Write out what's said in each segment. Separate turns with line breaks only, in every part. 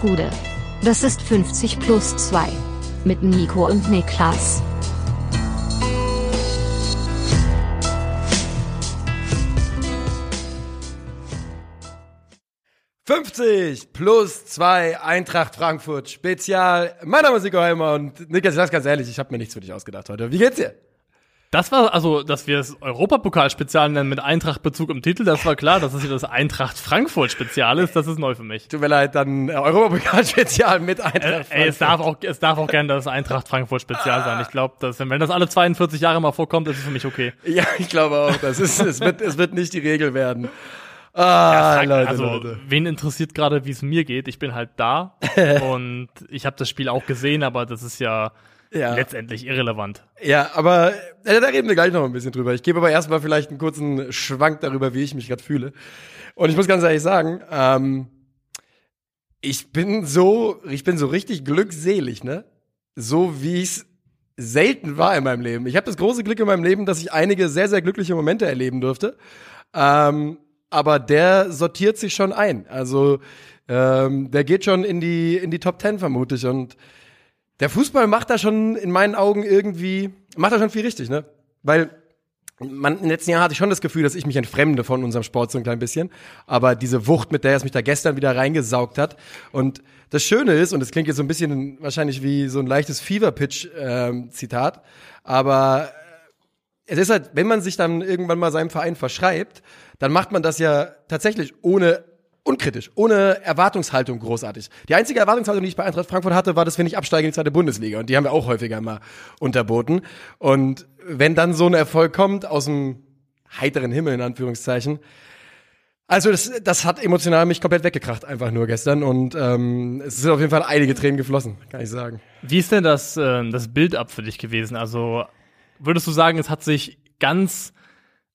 Gude. Das ist 50 plus 2. Mit Nico und Niklas.
»50 plus 2 Eintracht Frankfurt Spezial. Mein Name ist Nico Heimer und Niklas, ich sag's ganz ehrlich, ich habe mir nichts für dich ausgedacht heute. Wie geht's dir?
Das war also, dass wir es Europapokal-Spezial nennen mit Eintracht-Bezug im Titel, das war klar, dass es hier das Eintracht-Frankfurt-Spezial ist, das ist neu für mich.
Tut mir leid, dann äh, Europapokal-Spezial mit Eintracht
äh,
Frankfurt.
Ey, es darf auch, es darf auch gerne das Eintracht-Frankfurt-Spezial sein. Ich glaube, dass wenn das alle 42 Jahre mal vorkommt, ist es für mich okay.
Ja, ich glaube auch. Das ist, es wird, es wird nicht die Regel werden. Ah,
Ja,
Leute,
also,
Leute.
wen interessiert gerade, wie es mir geht? Ich bin halt da und ich habe das Spiel auch gesehen, aber das ist ja,
Ja.
letztendlich irrelevant.
Ja, aber äh, da reden wir gleich noch ein bisschen drüber. Ich gebe aber erstmal vielleicht einen kurzen Schwank darüber, wie ich mich gerade fühle. Und ich muss ganz ehrlich sagen, ähm, ich bin so, ich bin so richtig glückselig, ne? So wie es selten war in meinem Leben. Ich habe das große Glück in meinem Leben, dass ich einige sehr, sehr glückliche Momente erleben durfte. Ähm, aber der sortiert sich schon ein. Also ähm, der geht schon in die in die Top Ten vermute ich und der Fußball macht da schon in meinen Augen irgendwie, macht da schon viel richtig, ne? Weil man, den letzten Jahren hatte ich schon das Gefühl, dass ich mich entfremde von unserem Sport so ein klein bisschen. Aber diese Wucht, mit der es mich da gestern wieder reingesaugt hat. Und das Schöne ist, und es klingt jetzt so ein bisschen wahrscheinlich wie so ein leichtes Fever-Pitch-Zitat, aber es ist halt, wenn man sich dann irgendwann mal seinem Verein verschreibt, dann macht man das ja tatsächlich ohne unkritisch, ohne Erwartungshaltung großartig. Die einzige Erwartungshaltung, die ich bei Eintracht Frankfurt hatte, war, dass wir nicht absteigen in die zweite Bundesliga. Und die haben wir auch häufiger mal unterboten. Und wenn dann so ein Erfolg kommt aus dem heiteren Himmel, in Anführungszeichen, also das, das hat emotional mich komplett weggekracht, einfach nur gestern. Und ähm, es sind auf jeden Fall einige Tränen geflossen, kann ich sagen.
Wie ist denn das, äh, das Bild-up für dich gewesen? Also würdest du sagen, es hat sich ganz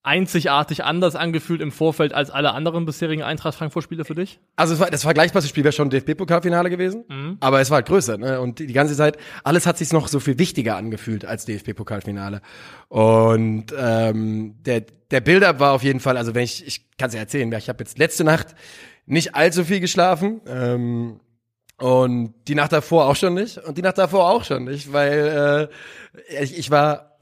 einzigartig anders angefühlt im Vorfeld als alle anderen bisherigen Eintracht Frankfurt-Spiele für dich?
Also war, das vergleichbarste Spiel wäre schon DFB-Pokalfinale gewesen, aber es war halt größer. Ne? Und die, ganze Zeit, alles hat sich noch so viel wichtiger angefühlt als DFB-Pokalfinale. Und ähm, der, der Build-up war auf jeden Fall, also wenn ich, ich kann es ja erzählen, ich habe jetzt letzte Nacht nicht allzu viel geschlafen. Ähm, und die Nacht davor auch schon nicht. Und die Nacht davor auch schon nicht, weil äh, ich, ich war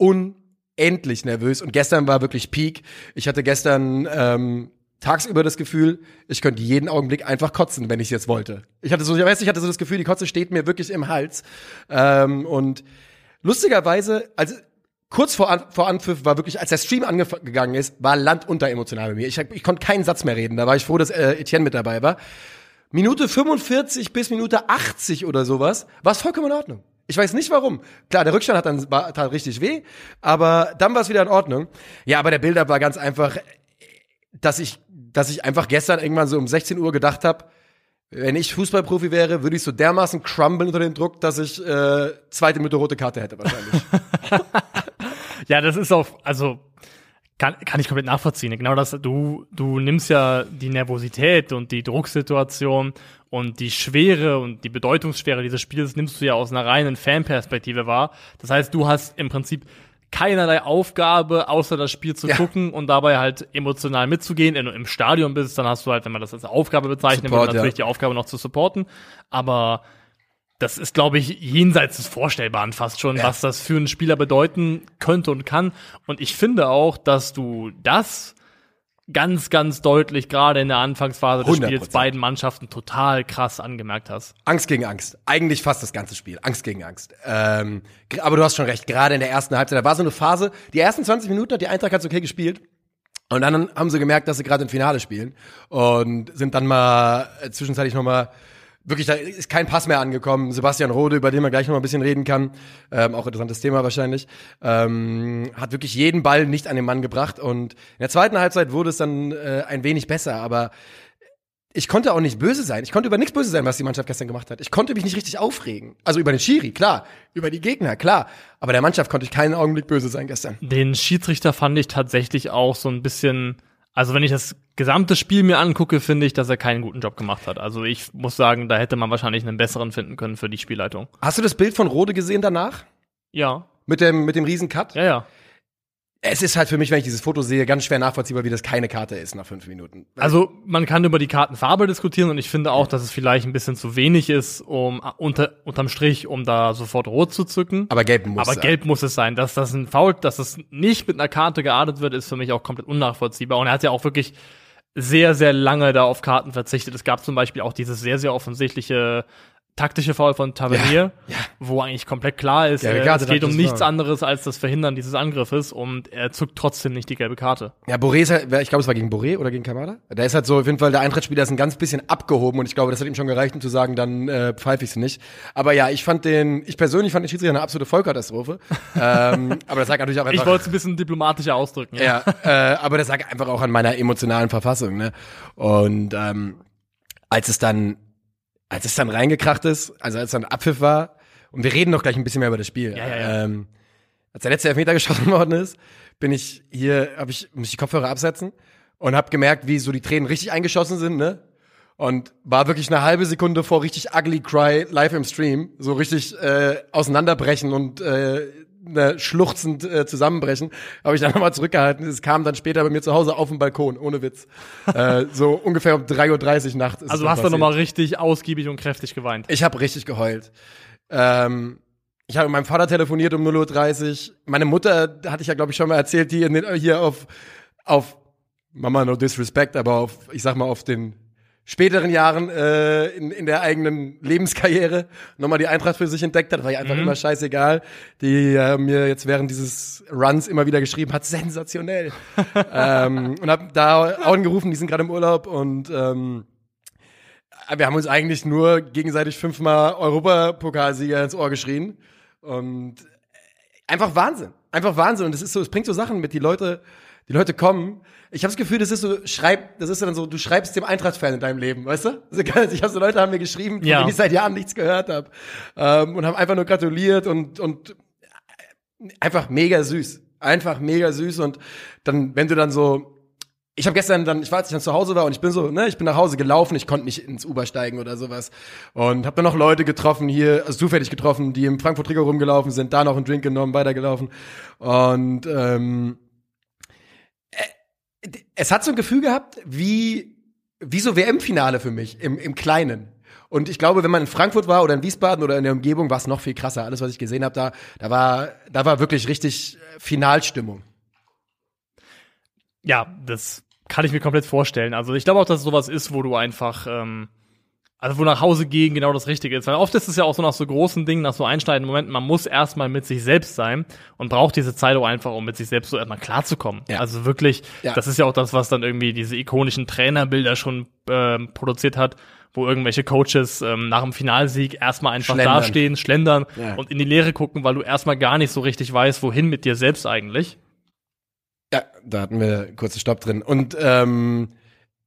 unendlich nervös. Und gestern war wirklich Peak. Ich hatte gestern ähm, tagsüber das Gefühl, ich könnte jeden Augenblick einfach kotzen, wenn ich es jetzt wollte. Ich hatte so, ich weiß, ich hatte so das Gefühl, die Kotze steht mir wirklich im Hals. Ähm, und lustigerweise, also kurz vor, An vor Anpfiff war wirklich, als der Stream angegangen ist, war Land unter emotional bei mir. Ich, ich konnte keinen Satz mehr reden. Da war ich froh, dass äh, Etienne mit dabei war. Minute 45 bis Minute 80 oder sowas, war es vollkommen in Ordnung. Ich weiß nicht warum. Klar, der Rückstand hat dann tat richtig weh, aber dann war es wieder in Ordnung. Ja, aber der Build-up war ganz einfach, dass ich, dass ich einfach gestern irgendwann so um 16 Uhr gedacht habe, wenn ich Fußballprofi wäre, würde ich so dermaßen crumblen unter dem Druck, dass ich äh, zweite Minute rote Karte hätte wahrscheinlich.
Ja, das ist auch, also kann, kann ich komplett nachvollziehen. Genau das, du, du nimmst ja die Nervosität und die Drucksituation und die Schwere und die Bedeutungsschwere dieses Spiels nimmst du ja aus einer reinen Fanperspektive wahr. Das heißt, du hast im Prinzip keinerlei Aufgabe, außer das Spiel zu
Ja.
gucken und dabei halt emotional mitzugehen. Wenn du im Stadion bist, dann hast du halt, wenn man das als Aufgabe bezeichnet,
Support,
natürlich
ja.
die Aufgabe noch zu supporten. Aber das ist, glaube ich, jenseits des Vorstellbaren fast schon,
Ja.
was das für einen Spieler bedeuten könnte und kann. Und ich finde auch, dass du das ganz, ganz deutlich gerade in der Anfangsphase des
100%.
Spiels beiden Mannschaften total krass angemerkt hast.
Angst gegen Angst. Eigentlich fast das ganze Spiel. Angst gegen Angst. Ähm, aber du hast schon recht, gerade in der ersten Halbzeit, da war so eine Phase, die ersten 20 Minuten hat die Eintracht ganz okay gespielt. Und dann haben sie gemerkt, dass sie gerade im Finale spielen. Und sind dann mal äh, zwischenzeitlich noch mal wirklich, da ist kein Pass mehr angekommen. Sebastian Rode, über den man gleich noch mal ein bisschen reden kann, ähm, auch interessantes Thema wahrscheinlich, ähm, hat wirklich jeden Ball nicht an den Mann gebracht. Und in der zweiten Halbzeit wurde es dann äh, ein wenig besser, aber ich konnte auch nicht böse sein. Ich konnte über nichts böse sein, was die Mannschaft gestern gemacht hat. Ich konnte mich nicht richtig aufregen. Also über den Schiri, klar. Über die Gegner, klar. Aber der Mannschaft konnte ich keinen Augenblick böse sein gestern.
Den Schiedsrichter fand ich tatsächlich auch so ein bisschen, also wenn ich das gesamte Spiel mir angucke, finde ich, dass er keinen guten Job gemacht hat. Also ich muss sagen, da hätte man wahrscheinlich einen besseren finden können für die Spielleitung.
Hast du das Bild von Rode gesehen danach?
Ja,
Mit dem, mit dem riesen Cut?
ja, ja.
Es ist halt für mich, wenn ich dieses Foto sehe, ganz schwer nachvollziehbar, wie das keine Karte ist nach fünf Minuten.
Also man kann über die Kartenfarbe diskutieren und ich finde auch, dass es vielleicht ein bisschen zu wenig ist, um unter, unterm Strich, um da sofort rot zu zücken.
Aber gelb muss
Aber
sein.
gelb muss es sein. Dass das ein Foul, dass das nicht mit einer Karte geahndet wird, ist für mich auch komplett unnachvollziehbar. Und er hat ja auch wirklich sehr, sehr lange da auf Karten verzichtet. Es gab zum Beispiel auch dieses sehr, sehr offensichtliche taktische Foul von Tavernier,
ja.
wo eigentlich komplett klar ist,
Gelbe
äh,
Karte,
es geht um nichts
Foul.
anderes als das Verhindern dieses Angriffes und er zuckt trotzdem nicht die gelbe Karte.
Ja, Boré ist halt, ich glaube, es war gegen Boré oder gegen Kamada. Der ist halt so, auf jeden Fall, der Eintrittsspieler ist ein ganz bisschen abgehoben und ich glaube, das hat ihm schon gereicht, um zu sagen, dann äh, pfeife ich es nicht. Aber ja, ich fand den, ich persönlich fand den Schiedsrichter eine absolute Vollkatastrophe. ähm, aber das sagt natürlich auch
Ich
einfach.
wollte es ein bisschen diplomatischer ausdrücken.
ja, äh, aber das sagt einfach auch an meiner emotionalen Verfassung, ne? Und ähm, als es dann, als es dann reingekracht ist, also als dann Abpfiff war, und wir reden noch gleich ein bisschen mehr über das Spiel.
Ja, ja, ja.
Ähm, als der letzte Elfmeter geschossen worden ist, bin ich hier, habe ich muss ich die Kopfhörer absetzen und habe gemerkt, wie so die Tränen richtig eingeschossen sind, ne? Und war wirklich eine halbe Sekunde vor richtig ugly cry live im Stream, so richtig äh, auseinanderbrechen und äh, ne, schluchzend äh, zusammenbrechen, habe ich dann nochmal zurückgehalten. Es kam dann später bei mir zu Hause auf dem Balkon, ohne Witz. äh, so ungefähr um 3.30 Uhr nachts. ist
Also du hast
passiert.
nochmal richtig ausgiebig und kräftig geweint.
Ich habe richtig geheult. Ähm, ich habe mit meinem Vater telefoniert um 0.30 Uhr. Meine Mutter, hatte ich ja, glaube ich, schon mal erzählt, die hier auf, auf, Mama, no disrespect, aber auf, ich sag mal, auf den späteren Jahren äh, in, in der eigenen Lebenskarriere nochmal die Eintracht für sich entdeckt hat, war ja einfach immer scheißegal. Die äh, mir jetzt während dieses Runs immer wieder geschrieben hat, sensationell. ähm, und hab da angerufen, die sind gerade im Urlaub und ähm, wir haben uns eigentlich nur gegenseitig fünfmal Europapokalsieger ins Ohr geschrien. Und einfach Wahnsinn. Einfach Wahnsinn. Und es ist so, es bringt so Sachen mit. Die Leute, die Leute kommen. Ich habe das Gefühl, das ist so, schreib, das ist dann so, du schreibst dem Eintracht-Fan in deinem Leben, weißt du? Also, Ich habe so Leute haben mir geschrieben, von
Ja.
denen ich seit Jahren nichts gehört habe. Ähm, und haben einfach nur gratuliert und, und einfach mega süß. Einfach mega süß. Und dann, wenn du dann so, ich habe gestern dann, ich war, als ich dann zu Hause war und ich bin so, ne, ich bin nach Hause gelaufen, ich konnte nicht ins Uber steigen oder sowas und habe dann noch Leute getroffen hier, also zufällig getroffen, die im Frankfurt Trikot rumgelaufen sind, da noch einen Drink genommen, weitergelaufen und ähm, äh, es hat so ein Gefühl gehabt wie wie so WM-Finale für mich im im Kleinen. Und ich glaube, wenn man in Frankfurt war oder in Wiesbaden oder in der Umgebung, war es noch viel krasser. Alles, was ich gesehen habe, da, da war, da war wirklich richtig äh, Finalstimmung.
Ja, das kann ich mir komplett vorstellen. Also ich glaube auch, dass es sowas ist, wo du einfach, ähm, also wo nach Hause gehen genau das Richtige ist. Weil oft ist es ja auch so nach so großen Dingen, nach so einschneidenden Momenten, man muss erstmal mit sich selbst sein und braucht diese Zeit auch einfach, um mit sich selbst so erstmal klarzukommen.
Ja.
Also wirklich,
Ja.
das ist ja auch das, was dann irgendwie diese ikonischen Trainerbilder schon ähm, produziert hat, wo irgendwelche Coaches ähm, nach dem Finalsieg erstmal einfach
Schlendern.
dastehen, schlendern
Ja.
und in die Leere gucken, weil du erstmal gar nicht so richtig weißt, wohin mit dir selbst eigentlich.
Ja, da hatten wir kurzen Stopp drin. Und ähm,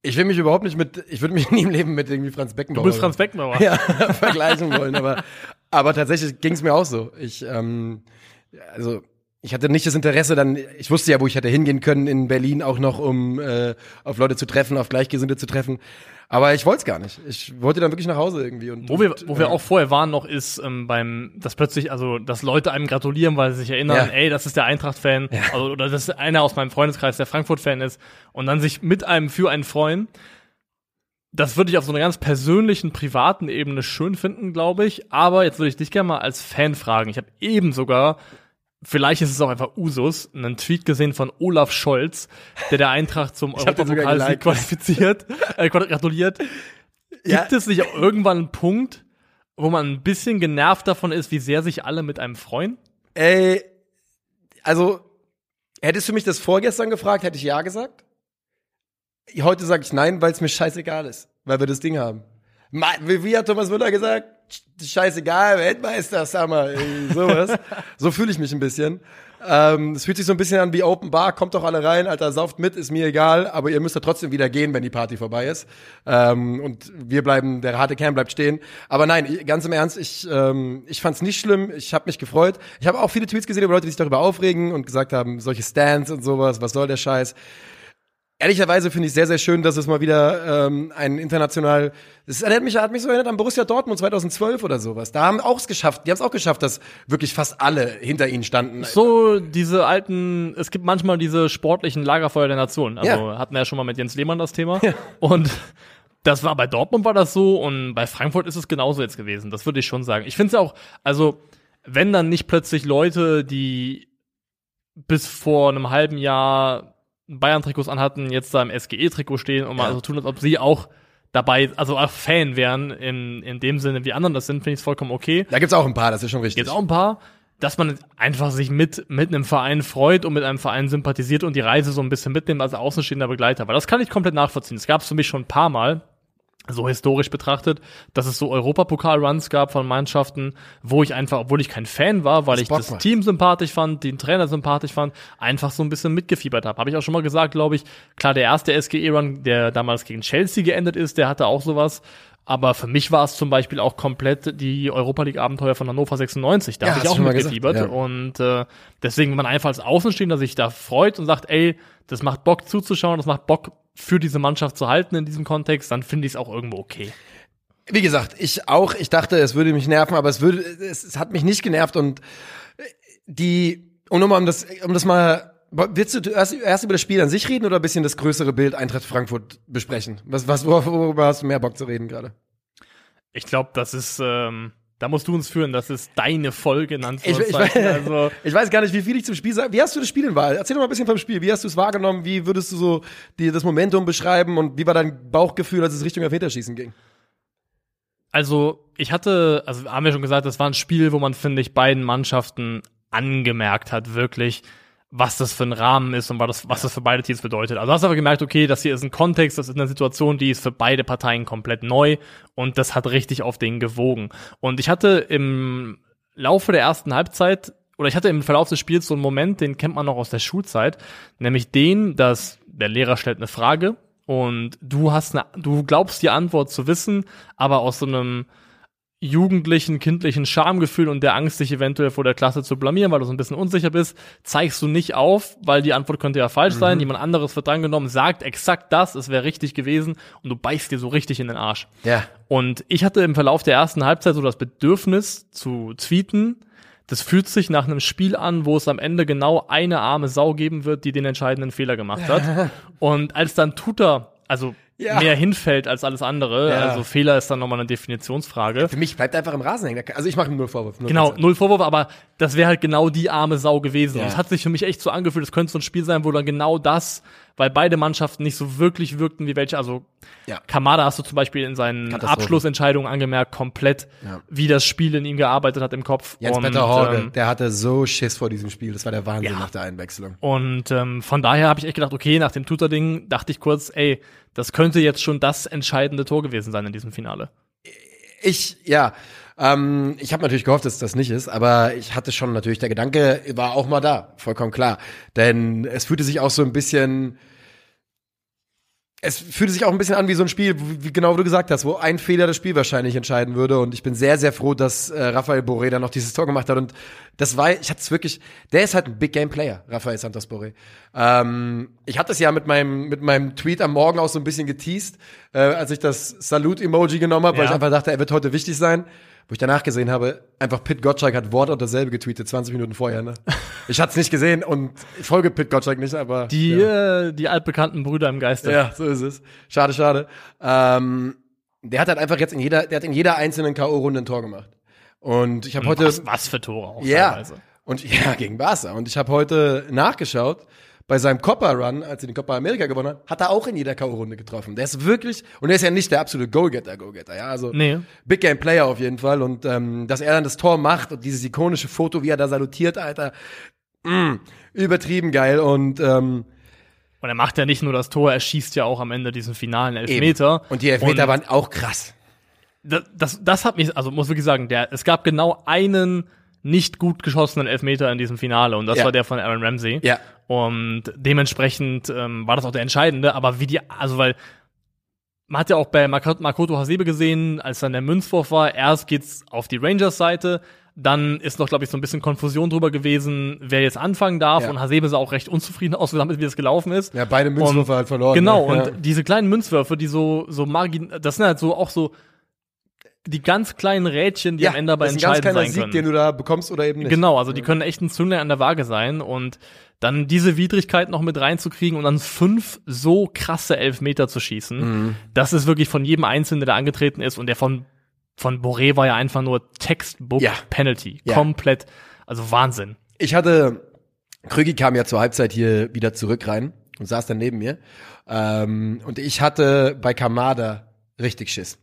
ich will mich überhaupt nicht mit, ich würde mich nie im Leben mit irgendwie Franz Beckenbauer
Du bist Franz Beckenbauer.
ja, vergleichen wollen, aber, aber tatsächlich ging es mir auch so. Ich, ähm, also ich hatte nicht das Interesse, dann, ich wusste ja, wo ich hätte hingehen können in Berlin auch noch, um äh, auf Leute zu treffen, auf Gleichgesinnte zu treffen. Aber ich wollte es gar nicht. Ich wollte dann wirklich nach Hause irgendwie. Und,
Wo wir, wo wir
äh,
auch vorher waren noch, ist ähm, beim, dass plötzlich, also, dass Leute einem gratulieren, weil sie sich erinnern,
Ja.
ey, das ist der Eintracht-Fan, also, oder das ist einer aus meinem Freundeskreis, der Frankfurt-Fan ist, und dann sich mit einem für einen freuen. Das würde ich auf so einer ganz persönlichen, privaten Ebene schön finden, glaube ich. Aber jetzt würde ich dich gerne mal als Fan fragen. Ich habe eben sogar, vielleicht ist es auch einfach Usus, einen Tweet gesehen von Olaf Scholz, der der Eintracht zum Europapokalsieg qualifiziert, äh, gratuliert.
Ja.
Gibt es nicht auch irgendwann einen Punkt, wo man ein bisschen genervt davon ist, wie sehr sich alle mit einem freuen?
Ey, also, hättest du mich das vorgestern gefragt, hätte ich ja gesagt. Heute sage ich nein, weil es mir scheißegal ist, weil wir das Ding haben. Wie hat Thomas Müller gesagt? Sch- Scheißegal, Weltmeister, Summer, ey, sowas. so fühle ich mich ein bisschen. Ähm, es fühlt sich so ein bisschen an wie Open Bar, kommt doch alle rein, Alter, sauft mit, ist mir egal, aber ihr müsst ja trotzdem wieder gehen, wenn die Party vorbei ist. Ähm, und wir bleiben, der harte Kern bleibt stehen. Aber nein, ganz im Ernst, ich, ähm, ich fand's nicht schlimm, ich habe mich gefreut. Ich habe auch viele Tweets gesehen über Leute, die sich darüber aufregen und gesagt haben, solche Stands und sowas, was soll der Scheiß? Ehrlicherweise finde ich sehr, sehr schön, dass es mal wieder ähm, ein international. Das erinnert mich, hat mich so erinnert an Borussia Dortmund 2012 oder sowas. Da haben auch es geschafft. Die haben es auch geschafft, dass wirklich fast alle hinter ihnen standen.
So diese alten, es gibt manchmal diese sportlichen Lagerfeuer der Nation. Also
Ja.
hatten wir ja schon mal mit Jens Lehmann das Thema. Und das war bei Dortmund war das so und bei Frankfurt ist es genauso jetzt gewesen. Das würde ich schon sagen. Ich finde es ja auch, also wenn dann nicht plötzlich Leute, die bis vor einem halben Jahr Bayern-Trikots anhatten, jetzt da im SGE-Trikot stehen und mal
Ja.
so tun, als ob sie auch dabei, also auch Fan wären, in, in dem Sinne, wie anderen das sind, finde ich es vollkommen okay.
Da gibt's auch ein paar, das ist schon richtig.
Jetzt auch ein paar, dass man einfach sich mit, mit einem Verein freut und mit einem Verein sympathisiert und die Reise so ein bisschen mitnimmt als außenstehender Begleiter. Weil das kann ich komplett nachvollziehen. Das gab es für mich schon ein paar Mal, so historisch betrachtet, dass es so Europapokal-Runs gab von Mannschaften, wo ich einfach, obwohl ich kein Fan war, weil ich das. Team sympathisch fand, den Trainer sympathisch fand, einfach so ein bisschen mitgefiebert habe. Habe ich auch schon mal gesagt, glaube ich. Klar, der erste SGE-Run, der damals gegen Chelsea geendet ist, der hatte auch sowas. Aber für mich war es zum Beispiel auch komplett die Europa League-Abenteuer von Hannover 96. Da
Ja,
habe ich auch mitgefiebert.
ja.
Und äh, deswegen, wenn man einfach als Außenstehender sich da freut und sagt, ey, das macht Bock zuzuschauen, das macht Bock für diese Mannschaft zu halten in diesem Kontext, dann finde ich es auch irgendwo okay.
Wie gesagt, ich auch, ich dachte, es würde mich nerven, aber es würde, es, es hat mich nicht genervt und die, und um das, um das mal, willst du erst, erst über das Spiel an sich reden oder ein bisschen das größere Bild Eintracht Frankfurt besprechen? Was, was, worüber, worüber hast du mehr Bock zu reden gerade?
Ich glaube, das ist, ähm, da musst du uns führen, das ist deine Folge in
Ich, ich,
Anführungszeichen.
weiß,
also,
ich weiß gar nicht, wie viel ich zum Spiel sage. Wie hast du das Spiel in Wahl? Erzähl doch mal ein bisschen vom Spiel. Wie hast du es wahrgenommen? Wie würdest du so dir das Momentum beschreiben? Und wie war dein Bauchgefühl, als es Richtung Elfmeterschießen ging?
Also, ich hatte, also haben wir schon gesagt, das war ein Spiel, wo man, finde ich, beiden Mannschaften angemerkt hat, wirklich, was das für ein Rahmen ist und was das, für beide Teams bedeutet. Also du hast aber gemerkt, okay, das hier ist ein Kontext, das ist eine Situation, die ist für beide Parteien komplett neu und das hat richtig auf den gewogen. Und ich hatte im Laufe der ersten Halbzeit oder ich hatte im Verlauf des Spiels so einen Moment, den kennt man noch aus der Schulzeit, nämlich den, dass der Lehrer stellt eine Frage und du hast eine, du glaubst die Antwort zu wissen, aber aus so einem jugendlichen, kindlichen Schamgefühl und der Angst, dich eventuell vor der Klasse zu blamieren, weil du so ein bisschen unsicher bist, zeigst du nicht auf, weil die Antwort könnte ja falsch sein, jemand anderes wird drangenommen, sagt exakt das, es wäre richtig gewesen und du beißt dir so richtig in den Arsch.
Ja.
Und ich hatte im Verlauf der ersten Halbzeit so das Bedürfnis zu tweeten. Das fühlt sich nach einem Spiel an, wo es am Ende genau eine arme Sau geben wird, die den entscheidenden Fehler gemacht hat. Und als dann Tuta, also
Ja.
mehr hinfällt als alles andere,
Ja.
also Fehler ist dann nochmal eine Definitionsfrage.
Für mich bleibt einfach im Rasen hängen. Also ich mache nur Vorwurf. Nur
Genau, null Vorwurf, aber das wäre halt genau die arme Sau gewesen.
Ja.
Und es hat sich für mich echt so angefühlt, es könnte so ein Spiel sein, wo dann genau das, weil beide Mannschaften nicht so wirklich wirkten wie welche, also
Ja.
Kamada hast du zum Beispiel in seinen. Abschlussentscheidungen angemerkt, komplett,
Ja.
wie das Spiel in ihm gearbeitet hat im Kopf.
Jens-Peter Horge,
ähm,
der hatte so Schiss vor diesem Spiel. Das war der Wahnsinn nach der Einwechslung.
Und ähm, von daher habe ich echt gedacht, okay, nach dem Tutor-Ding dachte ich kurz, ey, das könnte jetzt schon das entscheidende Tor gewesen sein in diesem Finale.
Ich, ja, ähm, ich habe natürlich gehofft, dass das nicht ist, aber ich hatte schon natürlich, der Gedanke war auch mal da, vollkommen klar. Denn es fühlte sich auch so ein bisschen, es fühlte sich auch ein bisschen an wie so ein Spiel, wie, genau wie du gesagt hast, wo ein Fehler das Spiel wahrscheinlich entscheiden würde. Und ich bin sehr, sehr froh, dass äh, Rafael Boré dann noch dieses Tor gemacht hat. Und das war, ich hatte es wirklich, der ist halt ein Big Game Player, Rafael Santos Boré. Ähm, ich hatte es ja mit meinem, mit meinem Tweet am Morgen auch so ein bisschen geteased, äh, als ich das Salute-Emoji genommen habe, weil
Ja.
ich einfach dachte, er wird heute wichtig sein. Wo ich danach gesehen habe, einfach Pit Gottschalk hat Wort und dasselbe getweetet, 20 Minuten vorher. Ne? Ich hatte es nicht gesehen und ich folge Pit Gottschalk nicht, aber
Die,
ja.
äh, die altbekannten Brüder im Geiste.
ja, so ist es. Schade, schade. Ähm, der hat halt einfach jetzt in jeder, der hat in jeder einzelnen K.O.-Runde ein Tor gemacht. Und ich habe heute
was, was für Tore auch
ja.
teilweise.
Und ja, gegen Barca. Und ich habe heute nachgeschaut, bei seinem Copa Run, als er den Copa America gewonnen hat, hat er auch in jeder K.O.-Runde getroffen. Der ist wirklich, und er ist ja nicht der absolute Goalgetter, Goalgetter, ja, also
Nee.
Big Game Player auf jeden Fall. Und ähm, dass er dann das Tor macht und dieses ikonische Foto, wie er da salutiert, Alter, mh, übertrieben geil. Und ähm,
Und er macht ja nicht nur das Tor, er schießt ja auch am Ende diesen finalen Elfmeter.
Eben. Und die Elfmeter
Und
waren auch krass.
das, das, das hat mich, also muss wirklich sagen, der, es gab genau einen nicht gut geschossenen Elfmeter in diesem Finale und das
Ja.
war der von Aaron Ramsey.
Ja.
Und dementsprechend ähm, war das auch der entscheidende, aber wie die, also weil man hat ja auch bei Mak- Makoto Hasebe gesehen, als dann der Münzwurf war, erst geht's auf die Rangers-Seite, Dann ist noch, glaube ich, so ein bisschen Konfusion drüber gewesen, wer jetzt anfangen darf.
Ja.
Und Hasebe sah auch recht unzufrieden aus, damit, wie das gelaufen ist.
Ja, beide Münzwürfe
Und-
halt verloren.
Genau,
ne?
und diese kleinen Münzwürfe, die so, so margin, das sind halt so auch so die ganz kleinen Rädchen, die
ja,
am Ende aber
das ist ein ganz
entscheidend
kleiner
sein
Sieg,
können.
den du da bekommst oder eben nicht.
Genau, also die können echt ein Zünder an der Waage sein und dann diese Widrigkeit noch mit reinzukriegen und dann fünf so krasse Elfmeter zu schießen,
Mhm.
das ist wirklich von jedem Einzelnen, der da angetreten ist und der von von Boré war ja einfach nur Textbook
Ja.
Penalty,
Ja.
komplett, also Wahnsinn.
Ich hatte, Krügi kam ja zur Halbzeit hier wieder zurück rein und saß dann neben mir. Ähm, und ich hatte bei Kamada richtig Schiss.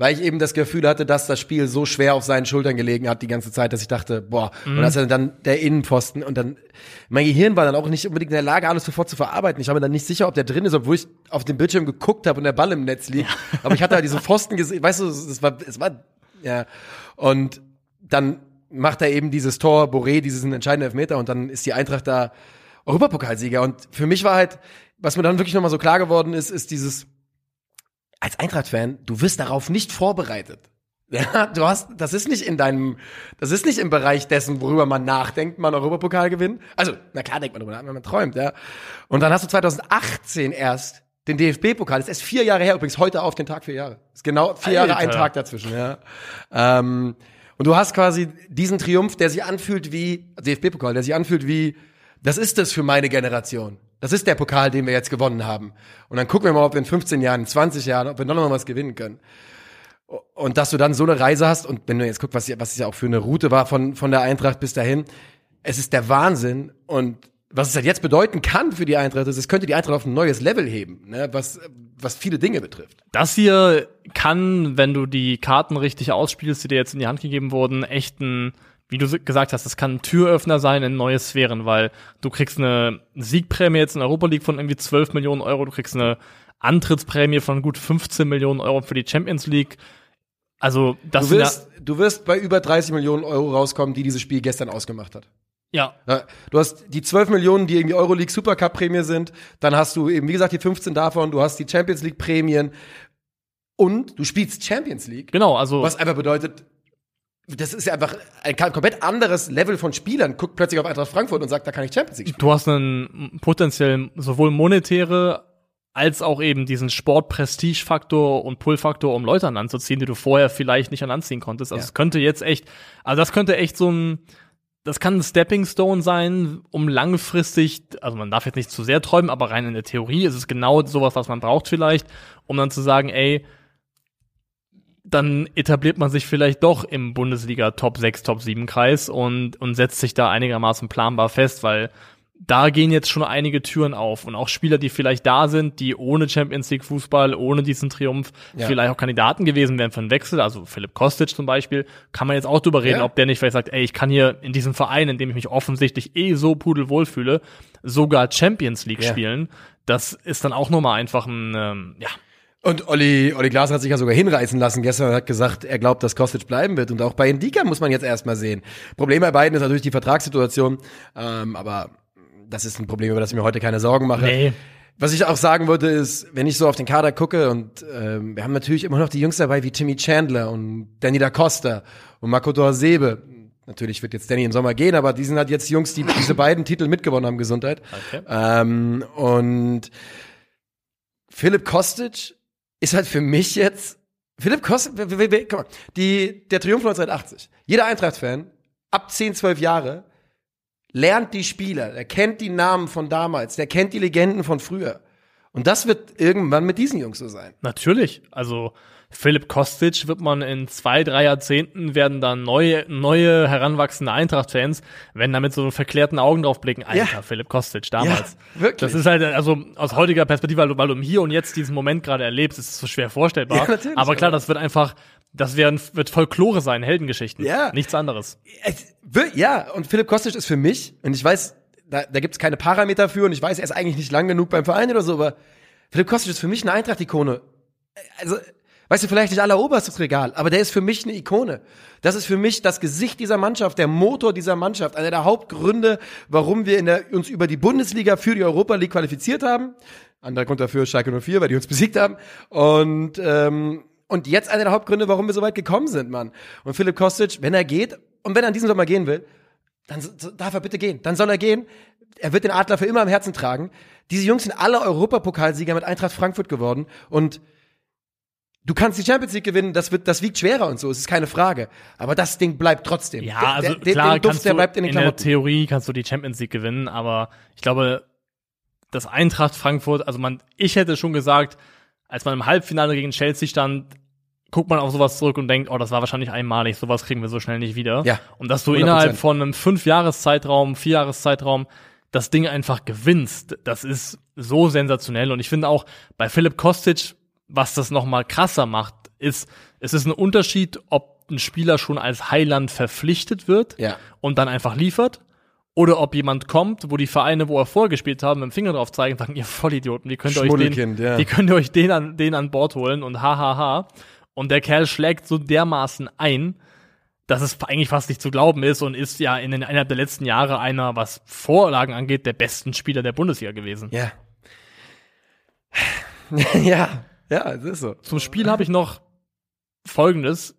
Weil ich eben das Gefühl hatte, dass das Spiel so schwer auf seinen Schultern gelegen hat die ganze Zeit, dass ich dachte, boah, und als er dann der Innenpfosten und dann, mein Gehirn war dann auch nicht unbedingt in der Lage, alles sofort zu verarbeiten. Ich war mir dann nicht sicher, ob der drin ist, obwohl ich auf dem Bildschirm geguckt habe und der Ball im Netz liegt. Aber ich hatte halt diese Pfosten gesehen, weißt du, es war, es war, ja. Und dann macht er eben dieses Tor, Boré, diesen entscheidenden Elfmeter und dann ist die Eintracht da Europapokalsieger. Und für mich war halt, was mir dann wirklich nochmal so klar geworden ist, ist dieses, als Eintracht-Fan, du wirst darauf nicht vorbereitet. Ja, du hast, das ist nicht in deinem, das ist nicht im Bereich dessen, worüber man nachdenkt, man Europapokal gewinnen. Also, na klar denkt man darüber nach, wenn man träumt, ja. Und dann hast du 2018 erst den DFB-Pokal. Das ist erst vier Jahre her, übrigens heute auf den Tag vier Jahre. Ist genau vier Jahre, ein
Alter.
Tag dazwischen, ja. Ähm, und du hast quasi diesen Triumph, der sich anfühlt wie, DFB-Pokal, der sich anfühlt wie, das ist es für meine Generation. Das ist der Pokal, den wir jetzt gewonnen haben. Und dann gucken wir mal, ob wir in 15 Jahren, in 20 Jahren, ob wir noch mal was gewinnen können. Und dass du dann so eine Reise hast, und wenn du jetzt guckst, was, was es ja auch für eine Route war von, von der Eintracht bis dahin, es ist der Wahnsinn. Und was es halt jetzt bedeuten kann für die Eintracht, ist, es könnte die Eintracht auf ein neues Level heben, ne, was, was viele Dinge betrifft.
Das hier kann, wenn du die Karten richtig ausspielst, die dir jetzt in die Hand gegeben wurden, echt ein, wie du gesagt hast, das kann ein Türöffner sein in neue Sphären, weil du kriegst eine Siegprämie jetzt in der Europa League von irgendwie 12 Millionen Euro, du kriegst eine Antrittsprämie von gut 15 Millionen Euro für die Champions League. Also, das
Du
sind
wirst, du wirst bei über 30 Millionen Euro rauskommen, die dieses Spiel gestern ausgemacht hat.
ja,
Ja, Du hast die 12 Millionen, die irgendwie Euroleague Supercup Prämie sind. Dann hast du eben, wie gesagt, die 15 davon. Du hast die Champions League Prämien. Und du spielst Champions League.
genau, also
Was einfach bedeutet, das ist ja einfach ein komplett anderes Level von Spielern. Guckt plötzlich auf Eintracht Frankfurt und sagt, da kann ich Champions League spielen.
du hast einen potenziell sowohl monetäre als auch eben diesen Sport-Prestige-Faktor und Pull-Faktor, um Leute an Land zu ziehen, die du vorher vielleicht nicht an Land ziehen konntest. Also
Ja.
es könnte jetzt echt, also das könnte echt so ein, das kann ein Stepping Stone sein, um langfristig, also man darf jetzt nicht zu sehr träumen, aber rein in der Theorie ist es genau sowas, was man braucht vielleicht, um dann zu sagen, ey, dann etabliert man sich vielleicht doch im Bundesliga Top 6, Top 7 Kreis und, und setzt sich da einigermaßen planbar fest, weil da gehen jetzt schon einige Türen auf und auch Spieler, die vielleicht da sind, die ohne Champions League Fußball, ohne diesen Triumph
Ja.
vielleicht auch Kandidaten gewesen wären für einen Wechsel, also Philipp Kostic zum Beispiel, kann man jetzt auch drüber reden,
Ja.
ob der nicht vielleicht sagt, ey, ich kann hier in diesem Verein, in dem ich mich offensichtlich eh so pudelwohl fühle, sogar Champions League
Ja.
spielen. Das ist dann auch nochmal einfach ein, ähm, ja,
Und Olli, Olli Glas hat sich ja sogar hinreißen lassen gestern und hat gesagt, er glaubt, dass Kostic bleiben wird. Und auch bei Indika muss man jetzt erstmal sehen. Problem bei beiden ist natürlich die Vertragssituation. Ähm, aber das ist ein Problem, über das ich mir heute keine Sorgen mache.
nee,
Was ich auch sagen würde, ist, wenn ich so auf den Kader gucke und ähm, wir haben natürlich immer noch die Jungs dabei wie Timmy Chandler und Danny da Costa und Makoto Hasebe. Natürlich wird jetzt Danny im Sommer gehen, aber die sind halt jetzt Jungs, die diese beiden Titel mitgewonnen haben, Gesundheit.
Okay.
Ähm, und Philipp Kostic ist halt für mich jetzt Philipp w- guck mal, die, der Triumph 1980. Jeder Eintracht-Fan ab 10, 12 Jahre lernt die Spieler, der kennt die Namen von damals, der kennt die Legenden von früher. Und das wird irgendwann mit diesen Jungs so sein.
Natürlich. Also Philipp Kostic wird man in zwei, drei Jahrzehnten werden dann neue, neue heranwachsende Eintracht-Fans, werden da mit so verklärten Augen drauf blicken. Alter,
Ja.
Philipp Kostic damals.
Ja, wirklich.
Das ist halt, also aus heutiger Perspektive, weil du, weil du im Hier und Jetzt diesen Moment gerade erlebst, ist es so schwer vorstellbar.
Ja, natürlich,
aber klar, das wird einfach, das werden, wird Folklore sein, Heldengeschichten.
Ja.
Nichts anderes.
Ja, und Philipp Kostic ist für mich, und ich weiß, da, da gibt es keine Parameter für, und ich weiß, er ist eigentlich nicht lang genug beim Verein oder so, aber Philipp Kostic ist für mich eine Eintracht-Ikone. Also, weißt du, vielleicht nicht alleroberstes Regal, aber der ist für mich eine Ikone. Das ist für mich das Gesicht dieser Mannschaft, der Motor dieser Mannschaft, einer der Hauptgründe, warum wir der, uns über die Bundesliga für die Europa League qualifiziert haben. Anderer Grund dafür ist Schalke 04, weil die uns besiegt haben. Und, ähm, und jetzt einer der Hauptgründe, warum wir so weit gekommen sind, Mann. Und Philipp Kostic, wenn er geht, Und wenn er an diesem Sommer gehen will, dann darf er bitte gehen. Dann soll er gehen. Er wird den Adler für immer am Herzen tragen. Diese Jungs sind alle Europapokalsieger mit Eintracht Frankfurt geworden und du kannst die Champions League gewinnen, das wird, das wiegt schwerer und so, es ist keine Frage. Aber das Ding bleibt trotzdem.
Ja,
Der-
also
der,
klar,
den Duft,
kannst
der bleibt in den
in der. Theorie kannst du die Champions League gewinnen, aber ich glaube, das Eintracht Frankfurt, also man, ich hätte schon gesagt, als man im Halbfinale gegen Chelsea stand, guckt man auf sowas zurück und denkt, oh, das war wahrscheinlich einmalig, sowas kriegen wir so schnell nicht wieder.
Ja,
Und dass du
100%.
innerhalb von einem Fünf-Jahres-Zeitraum, Vier-Jahres-Zeitraum das Ding einfach gewinnst, das ist so sensationell. Und ich finde auch bei Philipp Kostic, was das nochmal krasser macht, ist, es ist ein Unterschied, ob ein Spieler schon als Heiland verpflichtet wird
Ja.
und dann einfach liefert. Oder ob jemand kommt, wo die Vereine, wo er vorgespielt haben, mit dem Finger drauf zeigen und sagen, ihr Vollidioten, wie könnt ihr euch den,
ja.
wie könnt ihr euch den an, den an Bord holen und hahaha. Ha, ha. Und der Kerl schlägt so dermaßen ein, dass es eigentlich fast nicht zu glauben ist und ist ja in den, innerhalb der letzten Jahre einer, was Vorlagen angeht, der besten Spieler der Bundesliga gewesen.
Ja. ja, ja, es ist so.
Zum Spiel habe ich noch Folgendes,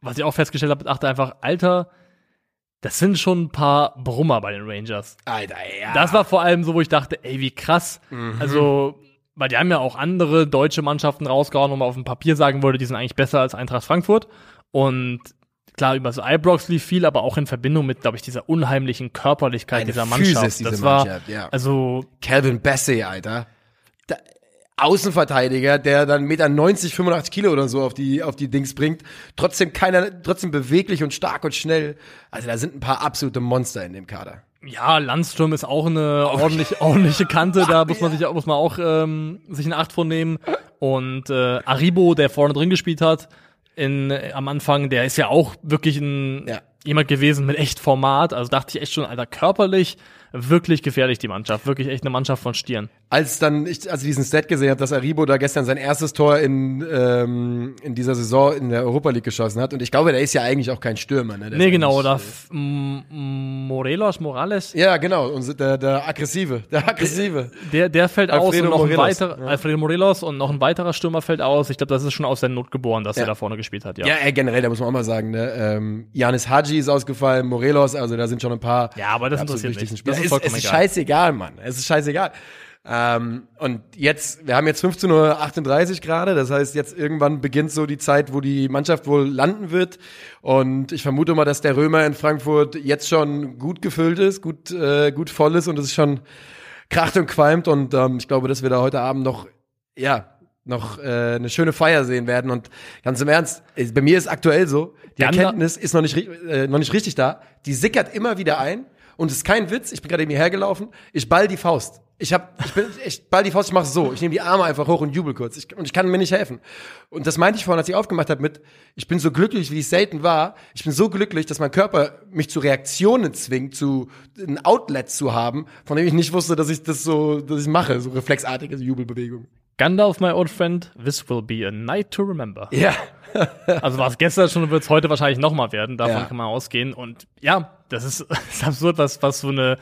was ich auch festgestellt habe, dachte einfach, Alter, das sind schon ein paar Brummer bei den Rangers.
Alter, ja.
Das war vor allem so, wo ich dachte, ey, wie krass. Also, weil die haben ja auch andere deutsche Mannschaften rausgehauen, wo man auf dem Papier sagen würde, die sind eigentlich besser als Eintracht Frankfurt. Und klar, über so Ibrox lief viel, aber auch in Verbindung mit, glaube ich, dieser unheimlichen Körperlichkeit
Eine
dieser
Physis,
Mannschaft.
diese
das war,
Mannschaft, ja.
also,
Calvin Bassey, Alter. Da, Außenverteidiger, der dann Meter 90, 85 Kilo oder so auf die, auf die Dings bringt. Trotzdem keiner, trotzdem beweglich und stark und schnell. Also da sind ein paar absolute Monster in dem Kader.
ja, Landström ist auch eine ordentlich, ordentliche Kante, da muss man sich, muss man auch ähm, sich in Acht vornehmen. Und äh, Aribo, der vorne drin gespielt hat, in, äh, am Anfang, der ist ja auch wirklich ein
Ja.
Jemand gewesen mit echt Format. Also dachte ich echt schon, Alter, körperlich wirklich gefährlich die Mannschaft. Wirklich echt eine Mannschaft von Stieren.
Als dann ich als ich diesen Stat gesehen habe, dass Aribo da gestern sein erstes Tor in ähm, in dieser Saison in der Europa League geschossen hat und ich glaube, der ist ja eigentlich auch kein Stürmer, ne? Der
Nee, genau, oder M- Morelos, Morales,
Ja, genau, und der der aggressive, der aggressive.
der, der fällt aus
Alfredo
und noch ein
Morelos,
weiterer,
ja.
Alfredo Morelos und noch ein weiterer Stürmer fällt aus. Ich glaube, das ist schon aus der Not geboren, dass
Ja.
er da vorne gespielt hat, ja.
Ja, äh, generell, da muss man auch mal sagen, ne? Ähm, Janis Haji ist ausgefallen, Morelos, also da sind schon ein paar
Ja, aber das interessiert mich.
Spieler.
Das ist
es,
vollkommen
es ist
egal.
scheißegal, Mann. Es ist scheißegal. Ähm, und jetzt, wir haben jetzt 15.38 Uhr gerade, das heißt, jetzt irgendwann beginnt so die Zeit, wo die Mannschaft wohl landen wird. Und ich vermute mal, dass der Römer in Frankfurt jetzt schon gut gefüllt ist, gut, äh, gut voll ist und es ist schon kracht und qualmt. Und ähm, ich glaube, dass wir da heute Abend noch, ja, noch äh, eine schöne Feier sehen werden. Und ganz im Ernst, bei mir ist aktuell so, die
ander-
Erkenntnis ist noch nicht, äh, noch nicht richtig da. Die sickert immer wieder ein. Und es ist kein Witz, ich bin gerade eben hierher gelaufen, ich ball die Faust. Ich hab, ich bin, ich ball die Faust, ich mache so. Ich nehme die Arme einfach hoch und jubel kurz. Ich, und ich kann mir nicht helfen. Und das meinte ich vorhin, als ich aufgemacht habe mit, ich bin so glücklich, wie ich selten war. Ich bin so glücklich, dass mein Körper mich zu Reaktionen zwingt, zu ein Outlet zu haben, von dem ich nicht wusste, dass ich das so, dass ich mache, so reflexartige Jubelbewegungen.
Gandalf, my old friend, this will be a night to remember.
Ja.
Also war es gestern schon, wird es heute wahrscheinlich nochmal werden. Davon
Ja.
kann man ausgehen. Und ja, das ist, das ist absurd, was, was so eine,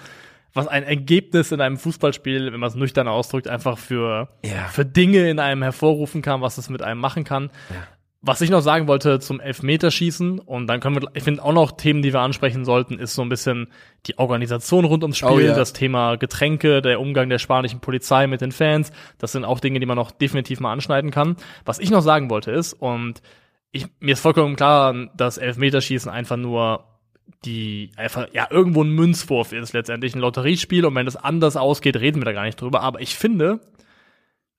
was ein Ergebnis in einem Fußballspiel, wenn man es nüchtern ausdrückt, einfach für,
Ja.
für Dinge in einem hervorrufen kann, was es mit einem machen kann. Was ich noch sagen wollte zum Elfmeterschießen, und dann können wir, ich finde auch noch Themen, die wir ansprechen sollten, ist so ein bisschen die Organisation rund ums Spiel,
Oh ja.
das Thema Getränke, der Umgang der spanischen Polizei mit den Fans. Das sind auch Dinge, die man noch definitiv mal anschneiden kann. Was ich noch sagen wollte ist, und ich, mir ist vollkommen klar, dass Elfmeterschießen einfach nur die einfach ja irgendwo ein Münzwurf ist letztendlich ein Lotteriespiel und wenn es anders ausgeht, reden wir da gar nicht drüber. Aber ich finde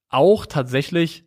auch tatsächlich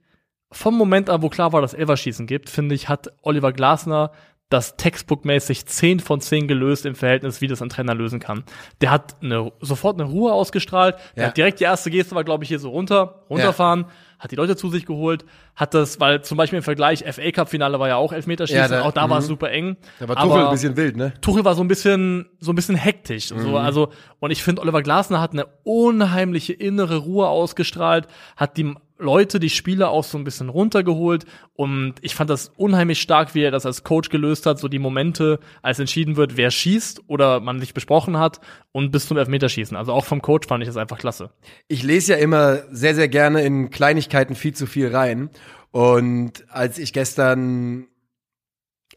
vom Moment an, wo klar war, dass Elverschießen gibt, finde ich, hat Oliver Glasner das textbookmäßig 10 von 10 gelöst im Verhältnis, wie das ein Trainer lösen kann. Der hat eine, sofort eine Ruhe ausgestrahlt. Der
Ja.
hat direkt die erste Geste war, glaube ich, hier so runter, runterfahren, hat die Leute zu sich geholt, hat das, weil zum Beispiel im Vergleich FA Cup Finale war ja auch Elfmeterschießen,
Ja, da-
auch da war es
mhm.
super eng.
Da war Tuchel ein bisschen wild, ne?
Tuchel war so ein bisschen, so ein bisschen hektisch. So,
Mhm.
also, und ich finde, Oliver Glasner hat eine unheimliche innere Ruhe ausgestrahlt, hat die Leute, die Spieler auch so ein bisschen runtergeholt. Und ich fand das unheimlich stark, wie er das als Coach gelöst hat. So die Momente, als entschieden wird, wer schießt oder man sich besprochen hat und bis zum Elfmeterschießen. Also auch vom Coach fand ich das einfach klasse.
Ich lese ja immer sehr, sehr gerne in Kleinigkeiten viel zu viel rein. Und als ich gestern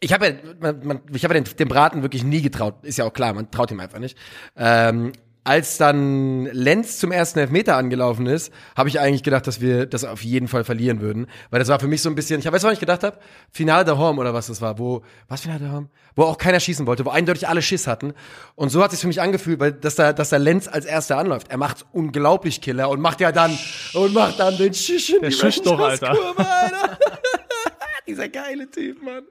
ich habe ja, man, man, ich habe ja den, dem Braten wirklich nie getraut. Ist ja auch klar, man traut ihm einfach nicht. Ähm, als dann Lenz zum ersten Elfmeter angelaufen ist, habe ich eigentlich gedacht, dass wir das auf jeden Fall verlieren würden. Weil das war für mich so ein bisschen, ich weiß, was ich gedacht habe, Finale der Horm oder was das war, wo, was Finale der Horm? Wo auch keiner schießen wollte, wo eindeutig alle Schiss hatten. Und so hat sich für mich angefühlt, weil dass da, dass da Lenz als erster anläuft. Er macht unglaublich Killer und macht ja dann, und macht dann den Schisch in
Der
die
Schisch doch, Alter.
Alter. Dieser geile Typ, Mann.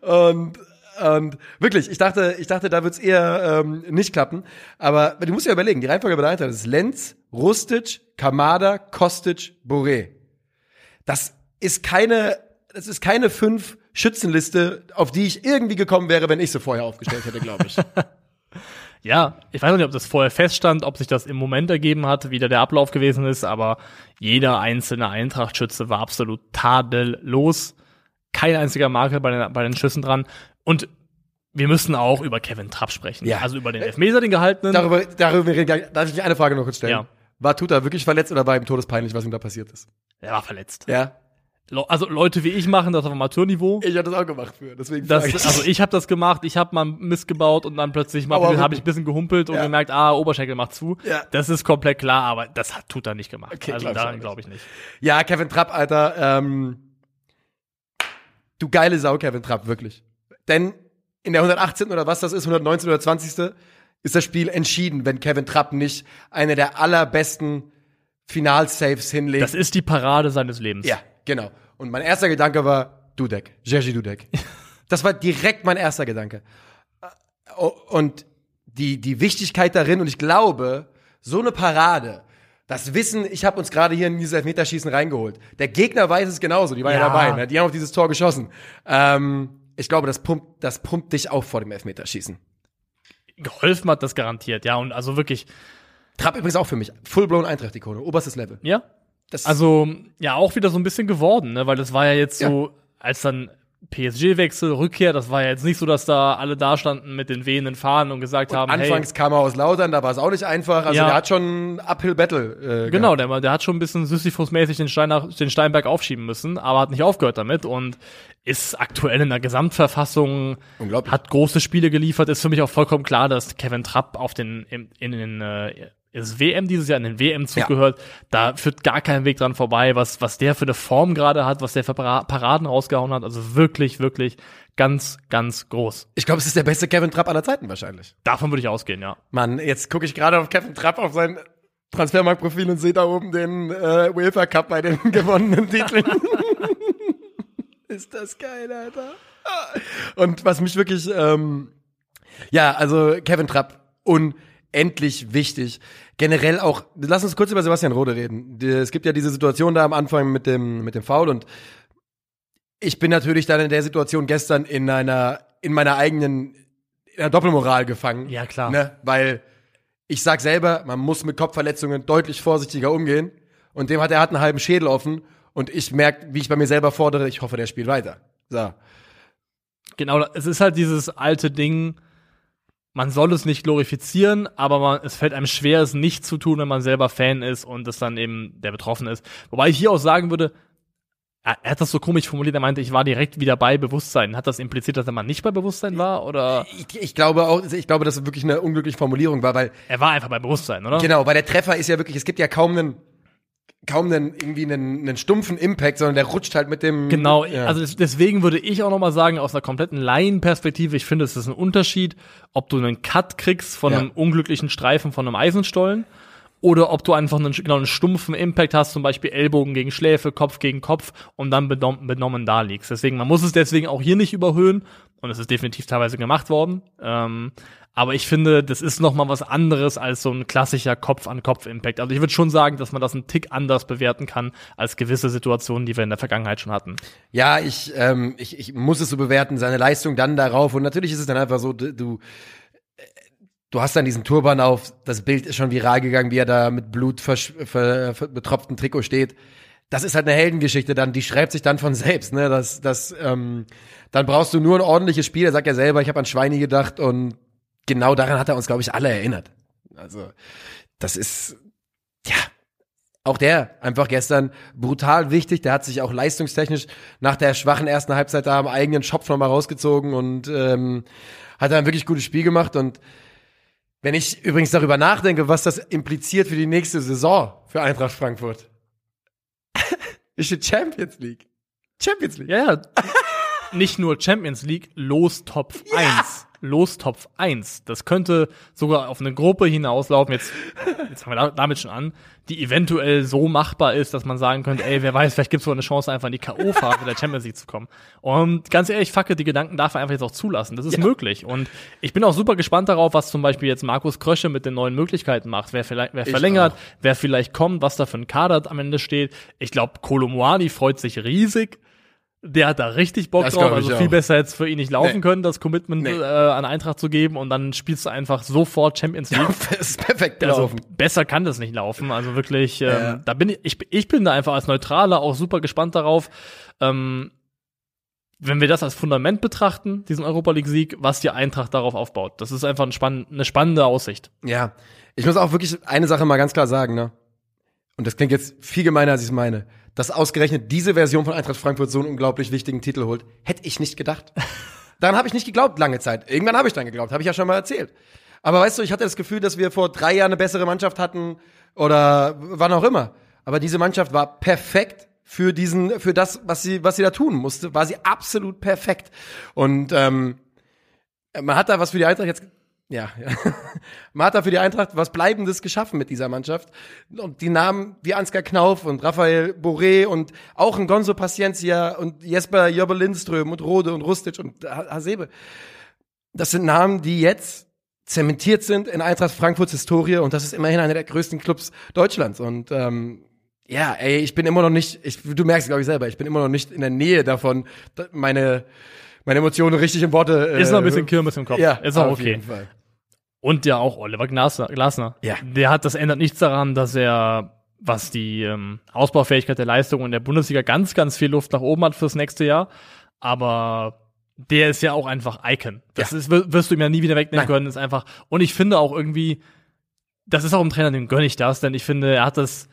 Und, und wirklich, ich dachte, ich dachte, da wird's eher ähm, nicht klappen. Aber du musst ja überlegen, die Reihenfolge bei der ist Lenz, Rustic, Kamada, Kostic, Boré. Das ist keine, das ist keine fünf Schützenliste, auf die ich irgendwie gekommen wäre, wenn ich sie vorher aufgestellt hätte, glaube ich.
Ja, ich weiß nicht, ob das vorher feststand, ob sich das im Moment ergeben hat, wie da der Ablauf gewesen ist, aber jeder einzelne Eintracht-Schütze war absolut tadellos. Kein einziger Makel bei den, bei den Schüssen dran. Und wir müssen auch über Kevin Trapp sprechen.
Ja.
Also über den Elfmeter, den gehaltenen.
darüber, darüber reden wir. Darf ich eine Frage noch kurz stellen?
Ja.
War Tuta wirklich verletzt oder war ihm todespeinlich, was ihm da passiert ist?
Er war verletzt.
Ja.
Also Leute wie ich machen das auf Amateurniveau.
Ich habe das auch gemacht für, deswegen
Das,
ich.
also ich habe das gemacht, ich habe mal Mist gebaut und dann plötzlich mal habe ich ein bisschen gehumpelt und
Ja.
gemerkt, ah, Oberschenkel macht zu.
Ja.
Das ist komplett klar, aber das hat, tut er nicht gemacht.
Okay,
also
glaub
daran glaube ich nicht.
Ja, Kevin Trapp, Alter. Ähm, du geile Sau, Kevin Trapp, wirklich. Denn in der 118. oder was das ist, 119 oder 20. ist das Spiel entschieden, wenn Kevin Trapp nicht eine der allerbesten Finalsaves hinlegt.
Das ist die Parade seines Lebens.
ja, genau. Und mein erster Gedanke war Dudek, Jerzy Dudek. das war direkt mein erster Gedanke. Oh, Und die, die Wichtigkeit darin, und ich glaube, so eine Parade, das Wissen, ich habe uns gerade hier in dieses Elfmeterschießen reingeholt. Der Gegner weiß es genauso, die waren ja,
Ja.
dabei, ne? die haben auf dieses Tor geschossen. Ähm, ich glaube, das pumpt, das pumpt dich auch vor dem Elfmeterschießen.
Geholfen hat das garantiert, ja. Und also wirklich,
Trapp übrigens auch für mich. Full-blown Eintracht-Ikone, oberstes Level.
ja.
Das,
Also, ja, auch wieder so ein bisschen geworden, ne? Weil das war ja jetzt
Ja.
so, als dann PSG-Wechsel, Rückkehr, das war ja jetzt nicht so, dass da alle da standen mit den wehenden Fahnen und gesagt haben,
anfangs
hey,
kam er aus Lautern, da war es auch nicht einfach. Also
Ja.
der hat schon Uphill-Battle. Äh,
Genau, der, der hat schon ein bisschen Sisyphus-mäßig den, Stein nach, den Steinberg aufschieben müssen, aber hat nicht aufgehört damit und ist aktuell in der Gesamtverfassung,
Unglaublich.
hat große Spiele geliefert. Ist für mich auch vollkommen klar, dass Kevin Trapp auf den, in, in den, äh, ist WM dieses Jahr in den WM-Zug
Ja.
gehört. Da führt gar kein Weg dran vorbei, was, was der für eine Form gerade hat, was der für Para- Paraden rausgehauen hat. Also wirklich, wirklich ganz, ganz groß.
Ich glaube, es ist der beste Kevin Trapp aller Zeiten wahrscheinlich.
Davon würde ich ausgehen, ja.
Mann, jetzt gucke ich gerade auf Kevin Trapp auf sein Transfermarktprofil und sehe da oben den äh, UEFA Cup bei den gewonnenen Titeln. ist das geil, Alter. Und was mich wirklich, ähm, ja, also Kevin Trapp, unendlich wichtig. Generell auch, lass uns kurz über Sebastian Rode reden. Es gibt ja diese Situation da am Anfang mit dem, mit dem Foul und ich bin natürlich dann in der Situation gestern in einer, in meiner eigenen, in einer Doppelmoral gefangen.
Ja, klar.
Ne? Weil ich sag selber, man muss mit Kopfverletzungen deutlich vorsichtiger umgehen. Und dem hat er hat einen halben Schädel offen. Und ich merke, wie ich bei mir selber fordere, ich hoffe, der spielt weiter. So.
Genau, es ist halt dieses alte Ding, man soll es nicht glorifizieren, aber man, es fällt einem schwer, es nicht zu tun, wenn man selber Fan ist und es dann eben der Betroffene ist. Wobei ich hier auch sagen würde, er, hat das so komisch formuliert, er meinte, ich war direkt wieder bei Bewusstsein. Hat das impliziert, dass er mal nicht bei Bewusstsein war? Oder
Ich, ich glaube auch, ich glaube, dass es wirklich eine unglückliche Formulierung war, weil,
er war einfach bei Bewusstsein, oder?
genau, weil der Treffer ist ja wirklich, es gibt ja kaum einen, kaum einen, irgendwie einen, einen stumpfen Impact, sondern der rutscht halt mit dem.
Genau,
ja.
also des- deswegen würde ich auch noch mal sagen, aus einer kompletten Laienperspektive, ich finde, es ist ein Unterschied, ob du einen Cut kriegst von
Ja.
einem unglücklichen Streifen von einem Eisenstollen oder ob du einfach einen, genau, einen stumpfen Impact hast, zum Beispiel Ellbogen gegen Schläfe, Kopf gegen Kopf und dann benommen, benommen da liegst. Deswegen, man muss es deswegen auch hier nicht überhöhen und es ist definitiv teilweise gemacht worden. Ähm, aber ich finde, das ist noch mal was anderes als so ein klassischer Kopf-an-Kopf-Impact. Also ich würde schon sagen, dass man das einen Tick anders bewerten kann als gewisse Situationen, die wir in der Vergangenheit schon hatten.
Ja, ich, ähm, ich, ich muss es so bewerten, seine Leistung dann darauf. Und natürlich ist es dann einfach so, du, du hast dann diesen Turban auf, das Bild ist schon viral gegangen, wie er da mit Blut versch- ver, ver, betropften Trikot steht. Das ist halt eine Heldengeschichte dann, die schreibt sich dann von selbst, ne? Das, das, ähm, dann brauchst du nur ein ordentliches Spiel. Er sagt ja selber, ich habe an Schweini gedacht und genau daran hat er uns, glaube ich, alle erinnert. Also, das ist, ja, auch der einfach gestern brutal wichtig. Der hat sich auch leistungstechnisch nach der schwachen ersten Halbzeit da am eigenen Schopf nochmal rausgezogen und ähm, hat da ein wirklich gutes Spiel gemacht. Und wenn ich übrigens darüber nachdenke, was das impliziert für die nächste Saison für Eintracht Frankfurt. Ist die Champions League. Champions League.
Ja, ja. Nicht nur Champions League, Lostopf
Ja.
1. Lostopf 1. Das könnte sogar auf eine Gruppe hinauslaufen. Jetzt, jetzt fangen wir da- damit schon an, die eventuell so machbar ist, dass man sagen könnte, ey, wer weiß, vielleicht gibt es so eine Chance, einfach in die K.O.-Phase der Champions League zu kommen. Und ganz ehrlich, Facke, die Gedanken darf er einfach jetzt auch zulassen. Das ist möglich. Und ich bin auch super gespannt darauf, was zum Beispiel jetzt Markus Krösche mit den neuen Möglichkeiten macht. Wer, vielleicht, wer
Ich
verlängert,
auch.
wer vielleicht kommt, was da für ein Kader am Ende steht. Ich glaube, Kolomoani freut sich riesig. Der hat da richtig Bock
Das
drauf. Also viel
auch.
besser jetzt für ihn nicht laufen
Nee.
können, das Commitment
Nee.
äh, an Eintracht zu geben und dann spielst du einfach sofort Champions League.
Das ist perfekt
Also
gelaufen.
besser kann das nicht laufen. Also wirklich, ähm,
Ja.
da bin ich, ich, ich bin da einfach als Neutraler auch super gespannt darauf. Ähm, wenn wir das als Fundament betrachten, diesen Europa League Sieg, was die Eintracht darauf aufbaut. Das ist einfach ein spann eine spannende Aussicht.
Ja, ich muss auch wirklich eine Sache mal ganz klar sagen, ne? Und das klingt jetzt viel gemeiner, als ich es meine. Dass ausgerechnet diese Version von Eintracht Frankfurt so einen unglaublich wichtigen Titel holt, hätte ich nicht gedacht. Daran habe ich nicht geglaubt lange Zeit. Irgendwann habe ich dann geglaubt, habe ich ja schon mal erzählt. Aber weißt du, ich hatte das Gefühl, dass wir vor drei Jahren eine bessere Mannschaft hatten oder wann auch immer. Aber diese Mannschaft war perfekt für diesen, für das, was sie, was sie da tun musste, war sie absolut perfekt. Und ähm, man hat da was für die Eintracht jetzt, ja, ja. man hat da für die Eintracht was Bleibendes geschaffen mit dieser Mannschaft. Und die Namen wie Ansgar Knauf und Raphael Boré und auch ein Gonzo Paciencia und Jesper Jobbe Lindström und Rode und Rustic und Ha- Hasebe. Das sind Namen, die jetzt zementiert sind in Eintracht Frankfurts Historie und das ist immerhin einer der größten Clubs Deutschlands. Und ähm, ja, ey, ich bin immer noch nicht, ich, du merkst, glaube ich, selber, ich bin immer noch nicht in der Nähe davon, da- meine, meine Emotionen richtig in Worte. Äh,
Ist noch ein bisschen Kirmes im Kopf.
Ja,
ist auch
auf
okay. Und ja auch Oliver Glasner. Glasner.
Ja.
Der hat, das ändert nichts daran, dass er, was die ähm, Ausbaufähigkeit der Leistung in der Bundesliga ganz, ganz viel Luft nach oben hat fürs nächste Jahr. Aber der ist ja auch einfach Icon. Das
Ja.
ist, wir- wirst du ihm ja nie wieder wegnehmen
Nein.
können. Ist einfach. Und ich finde auch irgendwie, das ist auch ein Trainer, dem gönne ich das, denn ich finde, er hat das,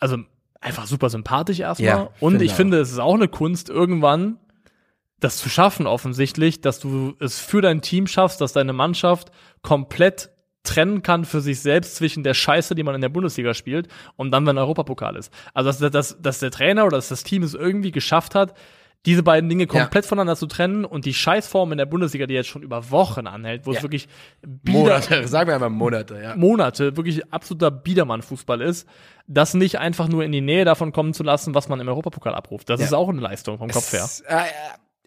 also einfach super sympathisch erstmal.
Ja,
Und
finde
ich
auch.
finde, es ist auch eine Kunst, irgendwann das zu schaffen, offensichtlich, dass du es für dein Team schaffst, dass deine Mannschaft komplett trennen kann für sich selbst zwischen der Scheiße, die man in der Bundesliga spielt, und dann, wenn Europapokal ist. Also, dass, dass, dass der Trainer oder dass das Team es irgendwie geschafft hat, diese beiden Dinge komplett voneinander zu trennen und die Scheißform in der Bundesliga, die jetzt schon über Wochen anhält, wo es
Ja.
wirklich bieder,
Monate, sagen wir einfach Monate, ja.
Monate wirklich absoluter Biedermann-Fußball ist, das nicht einfach nur in die Nähe davon kommen zu lassen, was man im Europapokal abruft. Das
Ja.
ist auch eine Leistung vom Kopf her.
Es, äh,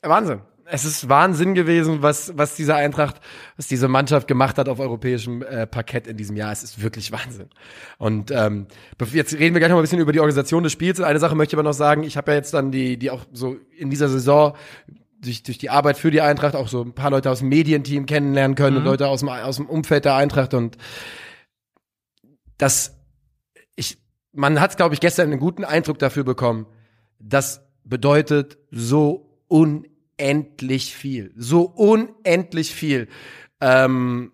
Wahnsinn. Es ist Wahnsinn gewesen, was, was diese Eintracht, was diese Mannschaft gemacht hat auf europäischem äh, Parkett in diesem Jahr. Es ist wirklich Wahnsinn. Und ähm, jetzt reden wir gleich noch mal ein bisschen über die Organisation des Spiels. Und eine Sache möchte ich aber noch sagen, ich habe ja jetzt dann die, die auch so in dieser Saison durch, durch die Arbeit für die Eintracht auch so ein paar Leute aus dem Medienteam kennenlernen können und Leute aus dem, aus dem Umfeld der Eintracht und das ich, man hat, glaube ich, gestern einen guten Eindruck dafür bekommen. Das bedeutet so unendlich viel. So unendlich viel. Ähm,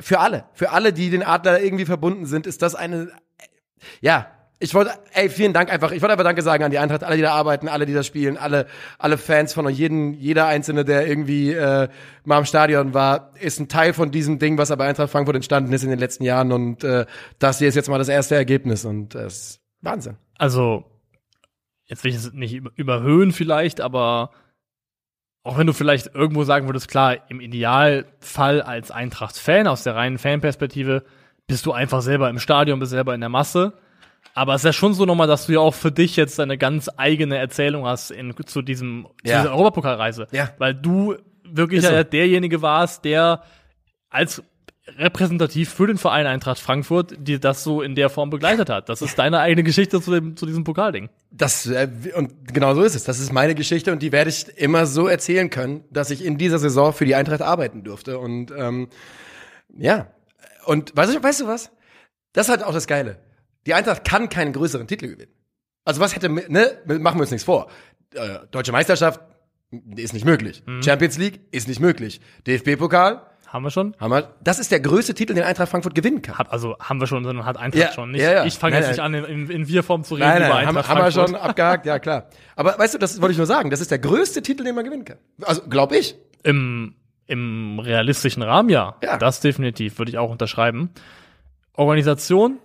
für alle. Für alle, die den Adler irgendwie verbunden sind, ist das eine, ja, ich wollte, ey, vielen Dank einfach. Ich wollte einfach Danke sagen an die Eintracht, alle, die da arbeiten, alle, die da spielen, alle, alle Fans von euch, jeden, jeder Einzelne, der irgendwie äh, mal im Stadion war, ist ein Teil von diesem Ding, was aber Eintracht Frankfurt entstanden ist in den letzten Jahren. Und äh, das hier ist jetzt mal das erste Ergebnis und das ist Wahnsinn.
Also, jetzt will ich es nicht über- überhöhen vielleicht, aber auch wenn du vielleicht irgendwo sagen würdest, klar, im Idealfall als Eintracht-Fan aus der reinen Fanperspektive bist du einfach selber im Stadion, bist selber in der Masse. Aber es ist ja schon so nochmal, dass du ja auch für dich jetzt deine ganz eigene Erzählung hast in, zu diesem, zu
Ja.
dieser Europapokalreise.
Ja.
Weil du wirklich
so.
derjenige warst, der als repräsentativ für den Verein Eintracht Frankfurt dir das so in der Form begleitet hat. Das ist deine eigene Geschichte zu, dem, zu diesem Pokalding.
Das äh, und genau so ist es. Das ist meine Geschichte und die werde ich immer so erzählen können, dass ich in dieser Saison für die Eintracht arbeiten durfte. Und ähm, ja, und weißt du, weißt du was? Das ist halt auch das Geile. Die Eintracht kann keinen größeren Titel gewinnen. Also was hätte, ne, machen wir uns nichts vor. Äh, Deutsche Meisterschaft ist nicht möglich. Champions League ist nicht möglich. DFB-Pokal
Haben wir schon?
Haben wir, das ist der größte Titel, den Eintracht Frankfurt gewinnen kann.
Hat, also haben wir schon, sondern hat Eintracht
Ja,
schon. Nicht,
ja, ja.
Ich fange jetzt nicht an, in, in, Wir-Form zu reden
Nein, nein,
über
haben,
Eintracht
haben wir
Frankfurt.
schon abgehakt, ja klar. Aber weißt du, das wollte ich nur sagen, das ist der größte Titel, den man gewinnen kann. Also, glaub ich.
Im, Im realistischen Rahmen ja.
Ja.
Das definitiv, würde ich auch unterschreiben. Organisation,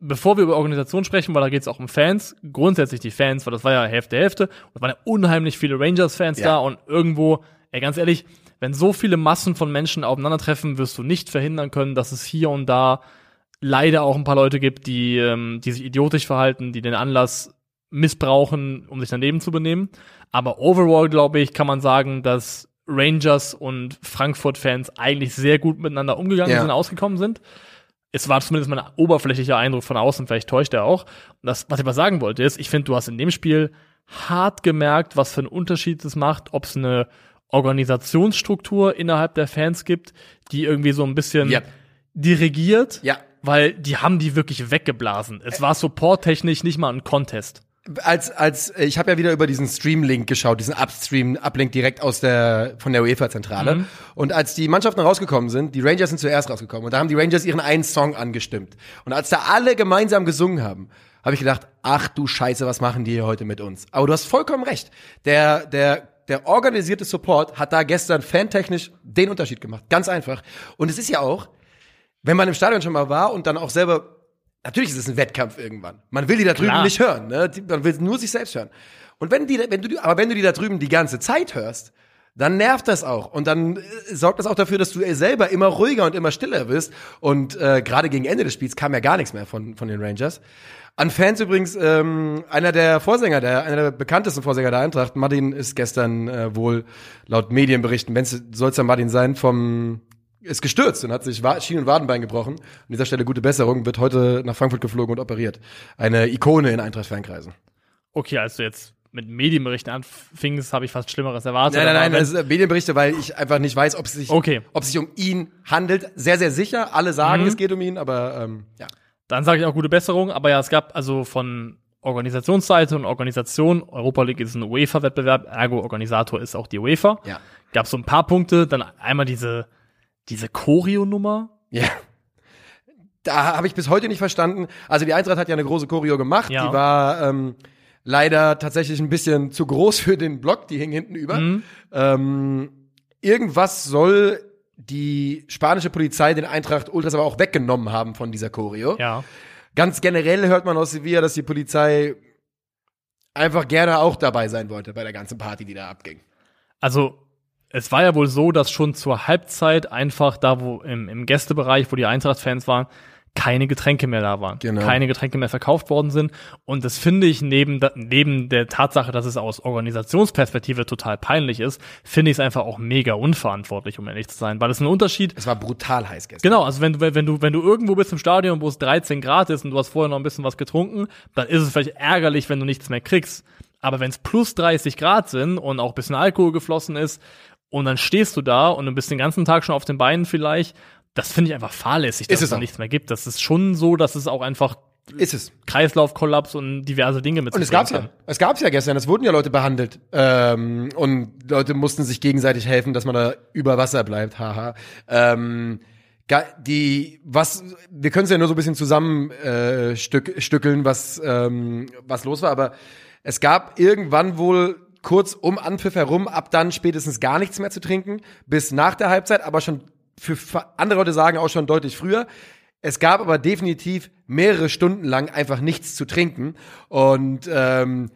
bevor wir über Organisation sprechen, weil da geht es auch um Fans, grundsätzlich die Fans, weil das war ja Hälfte, Hälfte, und da waren ja unheimlich viele Rangers-Fans da und irgendwo, ey, ganz ehrlich, wenn so viele Massen von Menschen aufeinandertreffen, wirst du nicht verhindern können, dass es hier und da leider auch ein paar Leute gibt, die, ähm, die sich idiotisch verhalten, die den Anlass missbrauchen, um sich daneben zu benehmen. Aber overall, glaube ich, kann man sagen, dass Rangers und Frankfurt-Fans eigentlich sehr gut miteinander umgegangen
Ja.
sind, ausgekommen sind. Es war zumindest mein oberflächlicher Eindruck von außen, vielleicht täuscht er auch. Und das, was ich aber sagen wollte, ist, ich finde, du hast in dem Spiel hart gemerkt, was für einen Unterschied es macht, ob es eine Organisationsstruktur innerhalb der Fans gibt, die irgendwie so ein bisschen
Ja.
dirigiert,
Ja.
weil die haben die wirklich weggeblasen. Es war supporttechnisch nicht mal ein Contest.
Als, als, äh, ich habe ja wieder über diesen Stream-Link geschaut, diesen Upstream-Uplink direkt aus der, von der UEFA-Zentrale. Und als die Mannschaften rausgekommen sind, die Rangers sind zuerst rausgekommen. Und da haben die Rangers ihren einen Song angestimmt. Und als da alle gemeinsam gesungen haben, habe ich gedacht, ach du Scheiße, was machen die hier heute mit uns? Aber du hast vollkommen recht. Der, der, der organisierte Support hat da gestern fantechnisch den Unterschied gemacht. Ganz einfach. Und es ist ja auch, wenn man im Stadion schon mal war und dann auch selber, natürlich ist es ein Wettkampf irgendwann. Man will die da drüben
Klar.
nicht hören, ne? Man will nur sich selbst hören. Und wenn die, wenn du, aber wenn du die da drüben die ganze Zeit hörst, dann nervt das auch. Und dann äh, sorgt das auch dafür, dass du äh, selber immer ruhiger und immer stiller wirst. Und äh, gerade gegen Ende des Spiels kam ja gar nichts mehr von, von den Rangers. An Fans übrigens, ähm, einer der Vorsänger, der, einer der bekanntesten Vorsänger der Eintracht, Martin, ist gestern äh, wohl laut Medienberichten, wenn soll es ja Martin sein, vom ist gestürzt und hat sich Schien- und Wadenbein gebrochen. An dieser Stelle gute Besserung, wird heute nach Frankfurt geflogen und operiert. Eine Ikone in Eintracht-Fankreisen.
Okay, als du jetzt mit Medienberichten anfingst, habe ich fast Schlimmeres erwartet.
Nein, nein, nein, das ist Medienberichte, weil ich einfach nicht weiß, ob es sich,
Okay.
ob es sich um ihn handelt. Sehr, sehr sicher. Alle sagen, es geht um ihn, aber ähm, ja.
Dann sage ich auch gute Besserung, aber ja, es gab also von Organisationsseite und Organisation, Europa League ist ein UEFA-Wettbewerb, ergo Organisator ist auch die UEFA.
Ja.
Gab so ein paar Punkte, dann einmal diese, diese Choreo-Nummer.
Ja. Da habe ich bis heute nicht verstanden. Also die Eintracht hat ja eine große Choreo gemacht.
Ja.
Die war ähm, leider tatsächlich ein bisschen zu groß für den Block. Die hing hinten über.
Mhm.
Ähm, irgendwas soll die spanische Polizei den Eintracht Ultras aber auch weggenommen haben von dieser Choreo.
Ja.
Ganz generell hört man aus Sevilla, dass die Polizei einfach gerne auch dabei sein wollte bei der ganzen Party, die da abging.
Also, es war ja wohl so, dass schon zur Halbzeit einfach da, wo im, im Gästebereich, wo die Eintracht-Fans waren, keine Getränke mehr da waren.
Genau.
Keine Getränke mehr verkauft worden sind. Und das finde ich neben, neben der Tatsache, dass es aus Organisationsperspektive total peinlich ist, finde ich es einfach auch mega unverantwortlich, um ehrlich zu sein. Weil es ein Unterschied,
Es war brutal heiß gestern.
Genau, also wenn du, wenn du, wenn du irgendwo bist im Stadion, wo es 13 Grad ist und du hast vorher noch ein bisschen was getrunken, dann ist es vielleicht ärgerlich, wenn du nichts mehr kriegst. Aber wenn es plus 30 Grad sind und auch ein bisschen Alkohol geflossen ist und dann stehst du da und du bist den ganzen Tag schon auf den Beinen vielleicht, das finde ich einfach fahrlässig, dass
Ist
es da nichts mehr gibt. Das ist schon so, dass es auch einfach
Ist es.
Kreislaufkollaps und diverse Dinge mit
Und es gab's
bringen
ja. Es gab's ja gestern. Es wurden ja Leute behandelt. Ähm, und Leute mussten sich gegenseitig helfen, dass man da über Wasser bleibt. Haha. Ähm, die, was, wir können es ja nur so ein bisschen zusammen äh, stück, stückeln, was, ähm, was los war, aber es gab irgendwann wohl kurz um Anpfiff herum, ab dann spätestens gar nichts mehr zu trinken, bis nach der Halbzeit, aber schon für andere Leute sagen auch schon deutlich früher. Es gab aber definitiv mehrere Stunden lang einfach nichts zu trinken. Und ähm,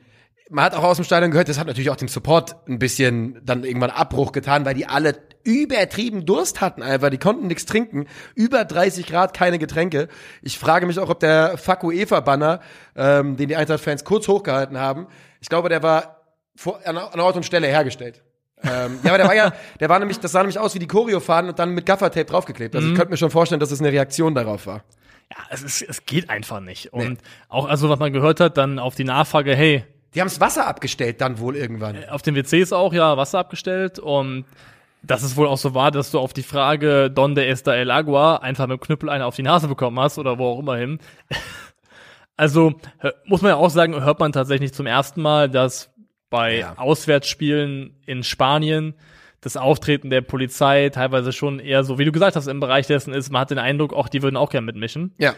man hat auch aus dem Stadion gehört, das hat natürlich auch dem Support ein bisschen dann irgendwann Abbruch getan, weil die alle übertrieben Durst hatten einfach. Die konnten nichts trinken. Über 30 Grad keine Getränke. Ich frage mich auch, ob der Fuck UEFA-Banner, ähm, den die Eintracht-Fans kurz hochgehalten haben, ich glaube, der war vor, an Ort und Stelle hergestellt. Ähm, ja, aber der war ja, der war nämlich, das sah nämlich aus wie die Choreo-Fahnen und dann mit Gaffertape draufgeklebt. Also ich könnte mir schon vorstellen, dass es eine Reaktion darauf war.
Ja, es, ist, es geht einfach nicht. Und auch, also was man gehört hat, dann auf die Nachfrage, hey,
Die haben das Wasser abgestellt dann wohl irgendwann.
auf den WCs auch ja Wasser abgestellt und dass es wohl auch so war, dass du auf die Frage Donde está el agua einfach mit dem Knüppel eine auf die Nase bekommen hast oder wo auch immer hin. Also muss man ja auch sagen, hört man tatsächlich zum ersten Mal, dass bei
Ja.
Auswärtsspielen in Spanien das Auftreten der Polizei teilweise schon eher so, wie du gesagt hast, im Bereich dessen ist, man hat den Eindruck, auch die würden auch gerne mitmischen.
Ja.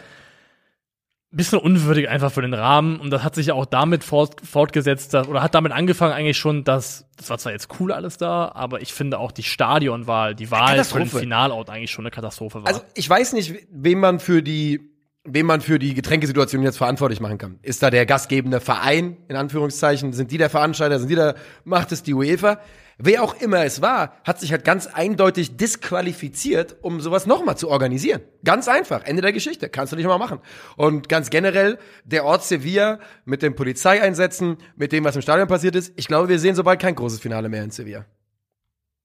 Bisschen unwürdig einfach für den Rahmen und das hat sich ja auch damit fort, fortgesetzt, dass, oder hat damit angefangen eigentlich schon, dass, das war zwar jetzt cool alles da, aber ich finde auch die Stadionwahl, die Wahl für den. Finalort eigentlich schon eine Katastrophe war.
Also ich weiß nicht, wen man für die, wen man für die Getränkesituation jetzt verantwortlich machen kann. Ist da der gastgebende Verein, in Anführungszeichen? Sind die der Veranstalter? Sind die der, macht es die UEFA? Wer auch immer es war, hat sich halt ganz eindeutig disqualifiziert, um sowas nochmal zu organisieren. Ganz einfach. Ende der Geschichte. Kannst du nicht mal machen. Und ganz generell, der Ort Sevilla mit den Polizeieinsätzen, mit dem, was im Stadion passiert ist, ich glaube, wir sehen sobald kein großes Finale mehr in Sevilla.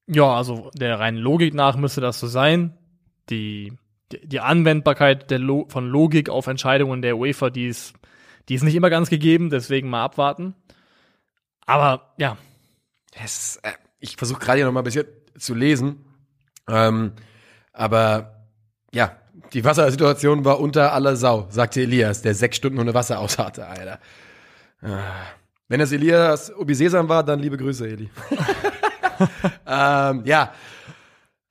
Ja, also der reinen Logik nach müsste das so sein. Die, die, Anwendbarkeit Lo von Logik auf Entscheidungen der UEFA, die ist, die ist nicht immer ganz gegeben, deswegen mal abwarten. Aber ja,
Es, äh, ich versuche gerade hier noch mal ein bisschen zu lesen. Ähm, aber ja, die Wassersituation war unter aller Sau, sagte Elias, der sechs Stunden ohne Wasser ausharrte, Alter. Ah. Wenn es Elias Obisesam war, dann liebe Grüße, Eli. ähm, ja.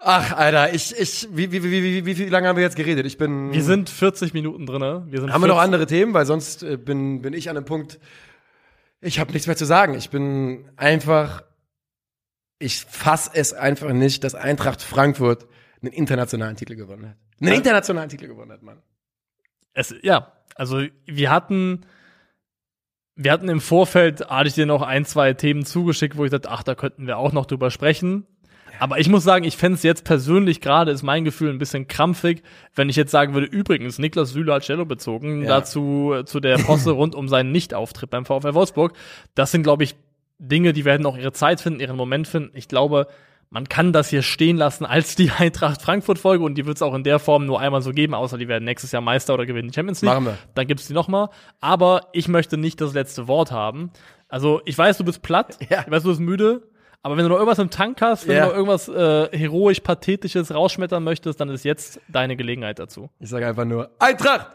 Ach, Alter, ich, ich, wie, wie, wie, wie, wie, wie lange haben wir jetzt geredet? Ich bin.
wir sind 40 Minuten drinne. Wir sind
Haben wir noch
40
andere Themen? Weil sonst äh, bin, bin ich an einem Punkt, ich habe nichts mehr zu sagen. Ich bin einfach, ich fass es einfach nicht, dass Eintracht Frankfurt einen internationalen Titel gewonnen hat. Einen internationalen Titel gewonnen hat, Mann.
Es, ja, also wir hatten, wir hatten im Vorfeld, hatte ich dir noch ein, zwei Themen zugeschickt, wo ich dachte, ach, da könnten wir auch noch drüber sprechen. Aber ich muss sagen, ich fände es jetzt persönlich gerade, ist mein Gefühl, ein bisschen krampfig, wenn ich jetzt sagen würde, übrigens, Niklas Süle hat Cello bezogen,
Ja.
dazu äh, zu der Posse rund um seinen Nichtauftritt beim VfL Wolfsburg. Das sind, glaube ich, Dinge, die werden auch ihre Zeit finden, ihren Moment finden. Ich glaube, man kann das hier stehen lassen als die Eintracht Frankfurt-Folge und die wird es auch in der Form nur einmal so geben, außer die werden nächstes Jahr Meister oder gewinnen die Champions League.
Machen wir.
Dann gibt's die nochmal. Aber ich möchte nicht das letzte Wort haben. Also ich weiß, du bist platt,
Ja.
ich weiß, du bist müde, aber wenn du noch irgendwas im Tank hast, wenn
Ja.
du noch irgendwas äh, heroisch, pathetisches rausschmettern möchtest, dann ist jetzt deine Gelegenheit dazu.
Ich sage einfach nur Eintracht!